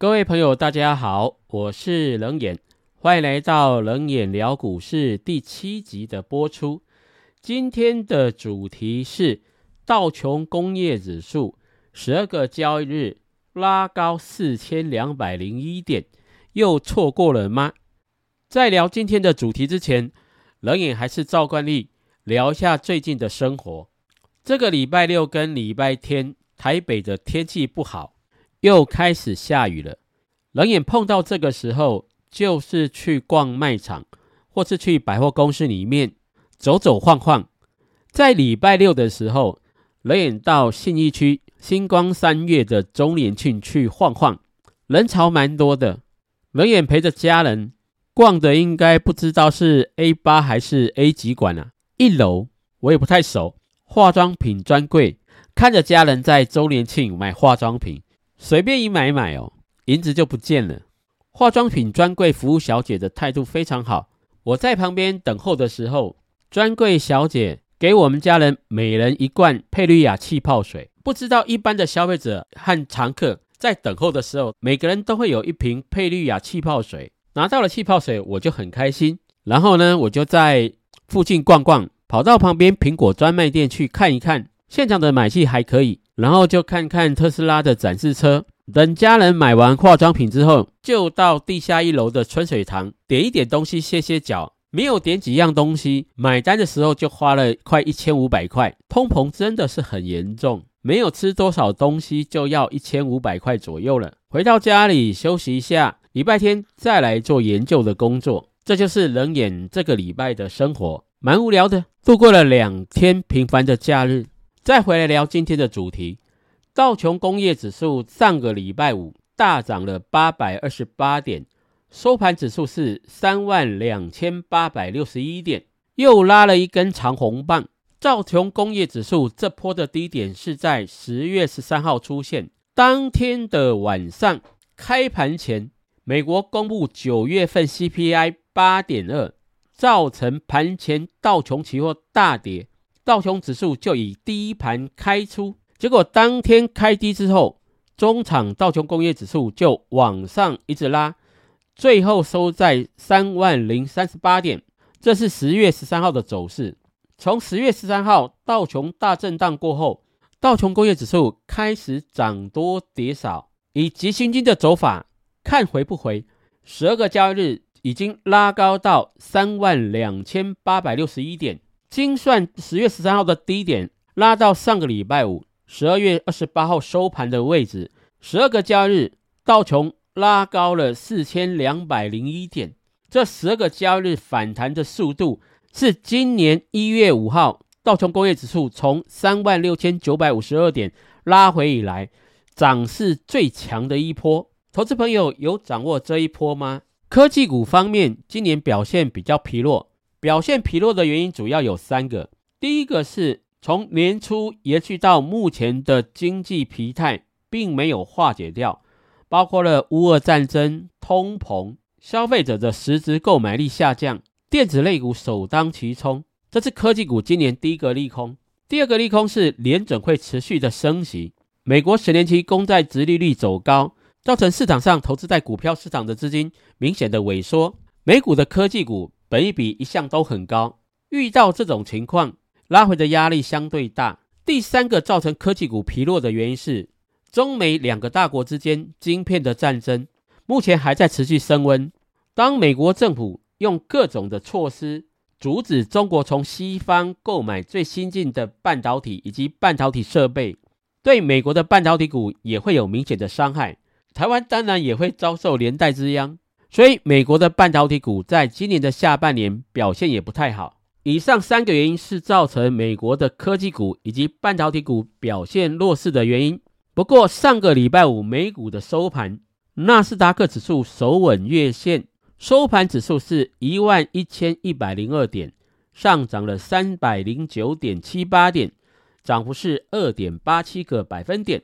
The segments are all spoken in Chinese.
各位朋友，大家好，我是冷眼，欢迎来到冷眼聊股市第七集的播出。今天的主题是道琼工业指数十二个交易日拉高四千两百零一点，又错过了吗？在聊今天的主题之前，冷眼还是照惯例聊一下最近的生活。这个礼拜六跟礼拜天，台北的天气不好。又开始下雨了，冷眼碰到这个时候，就是去逛卖场，或是去百货公司里面走走晃晃。在礼拜六的时候，冷眼到信义区星光三月的周年庆去晃晃，人潮蛮多的。冷眼陪着家人逛的，应该不知道是 A 八还是 A 几馆啊？一楼我也不太熟，化妆品专柜，看着家人在周年庆买化妆品。随便一买买哦，银子就不见了。化妆品专柜服务小姐的态度非常好。我在旁边等候的时候，专柜小姐给我们家人每人一罐佩绿雅气泡水。不知道一般的消费者和常客在等候的时候，每个人都会有一瓶佩绿雅气泡水。拿到了气泡水，我就很开心。然后呢，我就在附近逛逛，跑到旁边苹果专卖店去看一看，现场的买气还可以。然后就看看特斯拉的展示车。等家人买完化妆品之后，就到地下一楼的春水堂点一点东西歇歇脚。没有点几样东西，买单的时候就花了快一千五百块。通膨真的是很严重，没有吃多少东西就要一千五百块左右了。回到家里休息一下，礼拜天再来做研究的工作。这就是冷眼这个礼拜的生活，蛮无聊的，度过了两天平凡的假日。再回来聊今天的主题，道琼工业指数上个礼拜五大涨了八百二十八点，收盘指数是三万两千八百六十一点，又拉了一根长红棒。道琼工业指数这波的低点是在十月十三号出现，当天的晚上开盘前，美国公布九月份 CPI 八点二，造成盘前道琼期货大跌。道琼指数就以第一盘开出，结果当天开低之后，中场道琼工业指数就往上一直拉，最后收在三万零三十八点。这是十月十三号的走势。从十月十三号道琼大震荡过后，道琼工业指数开始涨多跌少，以急行军的走法，看回不回。十二个交易日已经拉高到三万两千八百六十一点。精算十月十三号的低点拉到上个礼拜五十二月二十八号收盘的位置，十二个交易日道琼拉高了四千两百零一点，这十二个交易日反弹的速度是今年一月五号道琼工业指数从三万六千九百五十二点拉回以来涨势最强的一波。投资朋友有掌握这一波吗？科技股方面今年表现比较疲弱。表现疲弱的原因主要有三个。第一个是从年初延续到目前的经济疲态并没有化解掉，包括了乌俄战争、通膨、消费者的实质购买力下降，电子类股首当其冲，这是科技股今年第一个利空。第二个利空是联准会持续的升息，美国十年期公债殖利率走高，造成市场上投资在股票市场的资金明显的萎缩，美股的科技股。本一比一向都很高，遇到这种情况，拉回的压力相对大。第三个造成科技股疲弱的原因是，中美两个大国之间晶片的战争目前还在持续升温。当美国政府用各种的措施阻止中国从西方购买最新进的半导体以及半导体设备，对美国的半导体股也会有明显的伤害。台湾当然也会遭受连带之殃。所以，美国的半导体股在今年的下半年表现也不太好。以上三个原因是造成美国的科技股以及半导体股表现弱势的原因。不过，上个礼拜五美股的收盘，纳斯达克指数守稳月线，收盘指数是一万一千一百零二点，上涨了三百零九点七八点，涨幅是二点八七个百分点。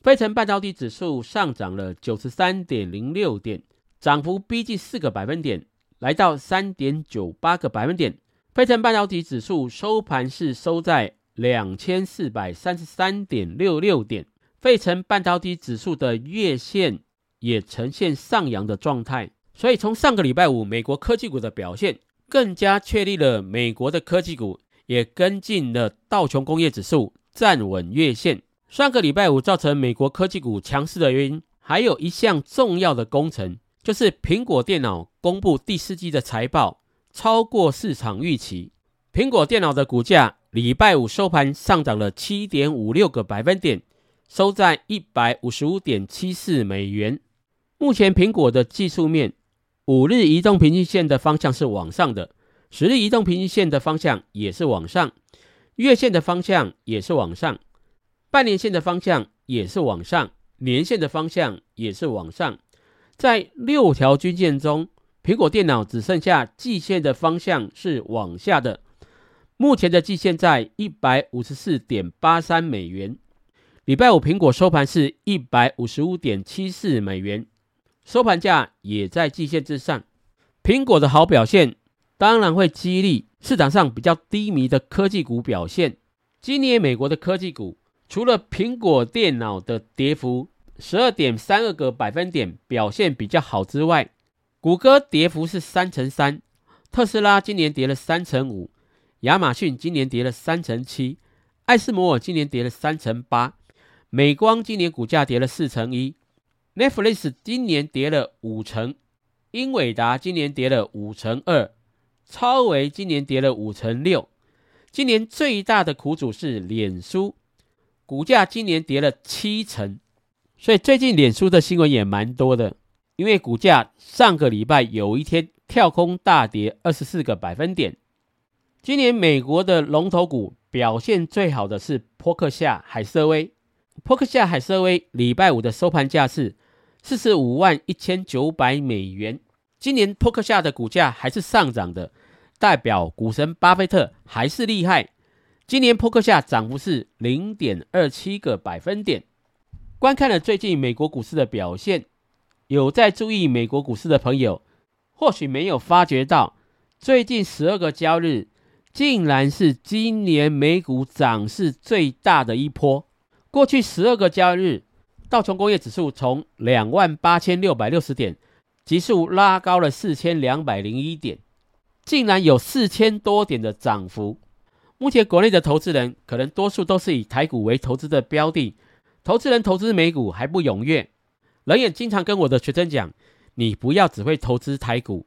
费城半导体指数上涨了九十三点零六点。涨幅逼近四个百分点，来到三点九八个百分点。费城半导体指数收盘是收在两千四百三十三点六六点。费城半导体指数的月线也呈现上扬的状态。所以从上个礼拜五美国科技股的表现，更加确立了美国的科技股也跟进了道琼工业指数站稳月线。上个礼拜五造成美国科技股强势的原因，还有一项重要的工程，就是苹果电脑公布第四季的财报超过市场预期。苹果电脑的股价礼拜五收盘上涨了七点五六个百分点，收在一百五十五点七四美元。目前苹果的技术面，五日移动平均线的方向是往上的，十日移动平均线的方向也是往上，月线的方向也是往上。半年线的方向也是往上，年线的方向也是往上，在六条均线中，苹果电脑只剩下季线的方向是往下的。目前的季线在一百五十四点八三美元。礼拜五苹果收盘是一百五十五点七四美元，收盘价也在季线之上。苹果的好表现，当然会激励市场上比较低迷的科技股表现。今年美国的科技股。除了苹果电脑的跌幅十二点三二个百分点表现比较好之外，谷歌跌幅是三成三，特斯拉今年跌了三成五，亚马逊今年跌了三成七，艾斯摩尔今年跌了三成八，美光今年股价跌了四成一，Netflix 今年跌了五成，英伟达今年跌了五成二，超维今年跌了五成六，今年最大的苦主是脸书。股价今年跌了七成，所以最近脸书的新闻也蛮多的。因为股价上个礼拜有一天跳空大跌二十四个百分点。今年美国的龙头股表现最好的是波克夏海瑟威。波克夏海瑟威礼拜五的收盘价是四十五万一千九百美元。今年波克夏的股价还是上涨的，代表股神巴菲特还是厉害。今年扑克下涨幅是零点二七个百分点。观看了最近美国股市的表现，有在注意美国股市的朋友，或许没有发觉到，最近十二个交易日，竟然是今年美股涨势最大的一波。过去十二个交易日，道琼工业指数从两万八千六百六十点，急速拉高了四千两百零一点，竟然有四千多点的涨幅。目前国内的投资人可能多数都是以台股为投资的标的，投资人投资美股还不踊跃。人也经常跟我的学生讲，你不要只会投资台股，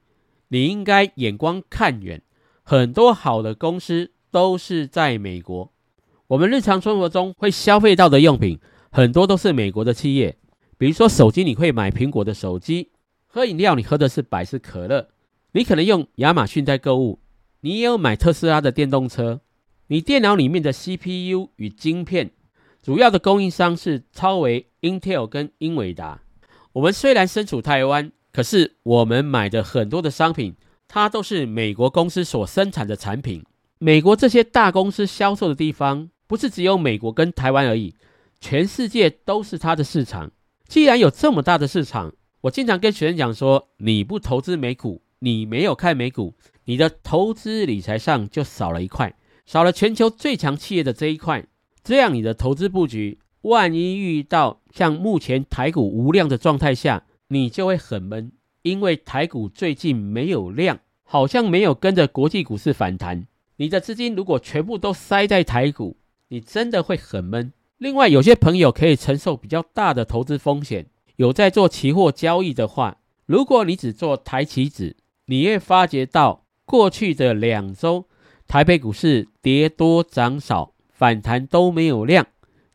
你应该眼光看远。很多好的公司都是在美国，我们日常生活中会消费到的用品很多都是美国的企业，比如说手机，你会买苹果的手机；喝饮料，你喝的是百事可乐；你可能用亚马逊在购物，你也有买特斯拉的电动车。你电脑里面的 CPU 与晶片，主要的供应商是超微、Intel 跟英伟达。我们虽然身处台湾，可是我们买的很多的商品，它都是美国公司所生产的产品。美国这些大公司销售的地方，不是只有美国跟台湾而已，全世界都是它的市场。既然有这么大的市场，我经常跟学生讲说：你不投资美股，你没有看美股，你的投资理财上就少了一块。少了全球最强企业的这一块，这样你的投资布局，万一遇到像目前台股无量的状态下，你就会很闷，因为台股最近没有量，好像没有跟着国际股市反弹。你的资金如果全部都塞在台股，你真的会很闷。另外，有些朋友可以承受比较大的投资风险，有在做期货交易的话，如果你只做台期指，你会发觉到过去的两周。台北股市跌多涨少，反弹都没有量，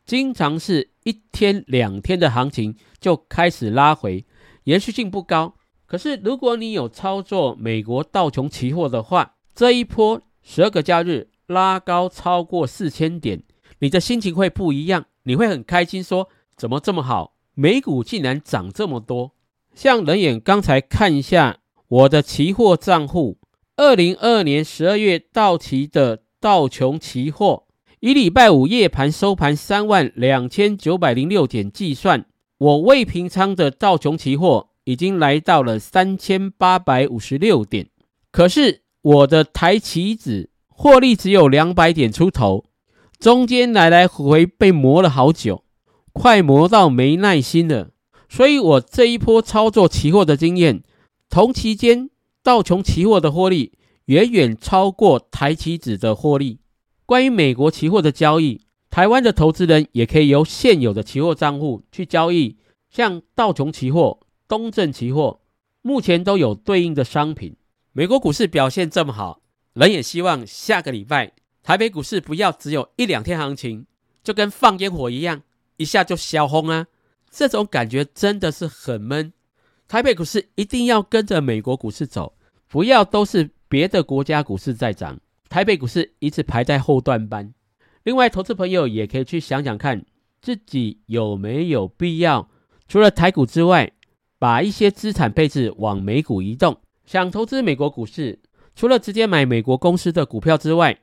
经常是一天两天的行情就开始拉回，延续性不高。可是如果你有操作美国道琼期货的话，这一波十二个交易日拉高超过四千点，你的心情会不一样，你会很开心，说怎么这么好，美股竟然涨这么多。像人眼刚才看一下我的期货账户。二零二二年十二月到期的道琼期货，以礼拜五夜盘收盘三万两千九百零六点计算，我未平仓的道琼期货已经来到了三千八百五十六点。可是我的台期指获利只有两百点出头，中间来来回回被磨了好久，快磨到没耐心了。所以我这一波操作期货的经验，同期间道琼期货的获利远远超过台期指的获利。关于美国期货的交易，台湾的投资人也可以由现有的期货账户去交易，像道琼期货、东证期货，目前都有对应的商品。美国股市表现这么好，人也希望下个礼拜台北股市不要只有一两天行情，就跟放烟火一样，一下就消轰啊！这种感觉真的是很闷。台北股市一定要跟着美国股市走，不要都是别的国家股市在涨，台北股市一直排在后段班。另外，投资朋友也可以去想想看，自己有没有必要除了台股之外，把一些资产配置往美股移动。想投资美国股市，除了直接买美国公司的股票之外，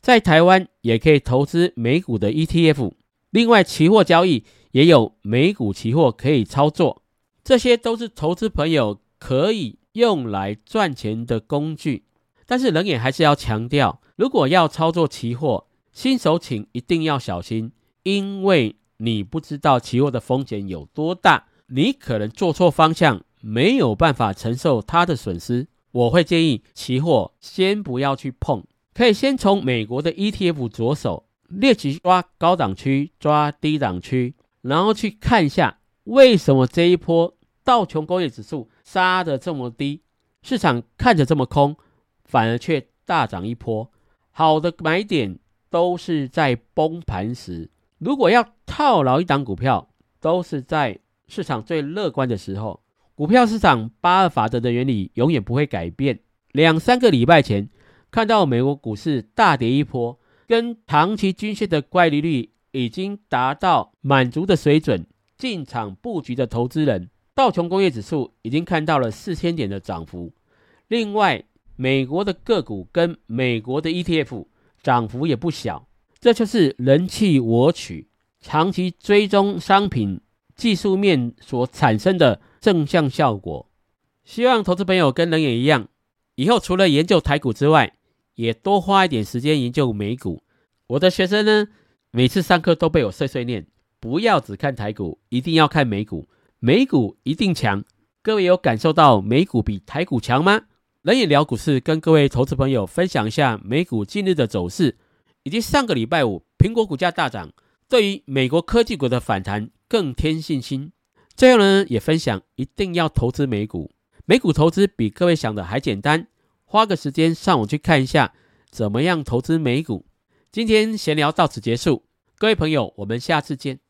在台湾也可以投资美股的 ETF。另外，期货交易。也有美股期货可以操作，这些都是投资朋友可以用来赚钱的工具。但是，冷眼还是要强调，如果要操作期货，新手请一定要小心，因为你不知道期货的风险有多大，你可能做错方向，没有办法承受它的损失。我会建议期货先不要去碰，可以先从美国的 ETF 着手，猎奇抓高档区，抓低档区。然后去看一下，为什么这一波道琼工业指数杀的这么低，市场看着这么空，反而却大涨一波。好的买点都是在崩盘时，如果要套牢一档股票，都是在市场最乐观的时候。股票市场八二法则的原理永远不会改变。两三个礼拜前看到美国股市大跌一波，跟长期均线的乖离率。已经达到满足的水准，进场布局的投资人，道琼工业指数已经看到了四千点的涨幅。另外，美国的个股跟美国的 ETF 涨幅也不小，这就是人气我取、长期追踪商品技术面所产生的正向效果。希望投资朋友跟人也一样，以后除了研究台股之外，也多花一点时间研究美股。我的学生呢？每次上课都被我碎碎念，不要只看台股，一定要看美股，美股一定强。各位有感受到美股比台股强吗？人也聊股市，跟各位投资朋友分享一下美股今日的走势，以及上个礼拜五苹果股价大涨，对于美国科技股的反弹更添信心。最后呢，也分享一定要投资美股，美股投资比各位想的还简单，花个时间上网去看一下怎么样投资美股。今天闲聊到此结束，各位朋友，我们下次见。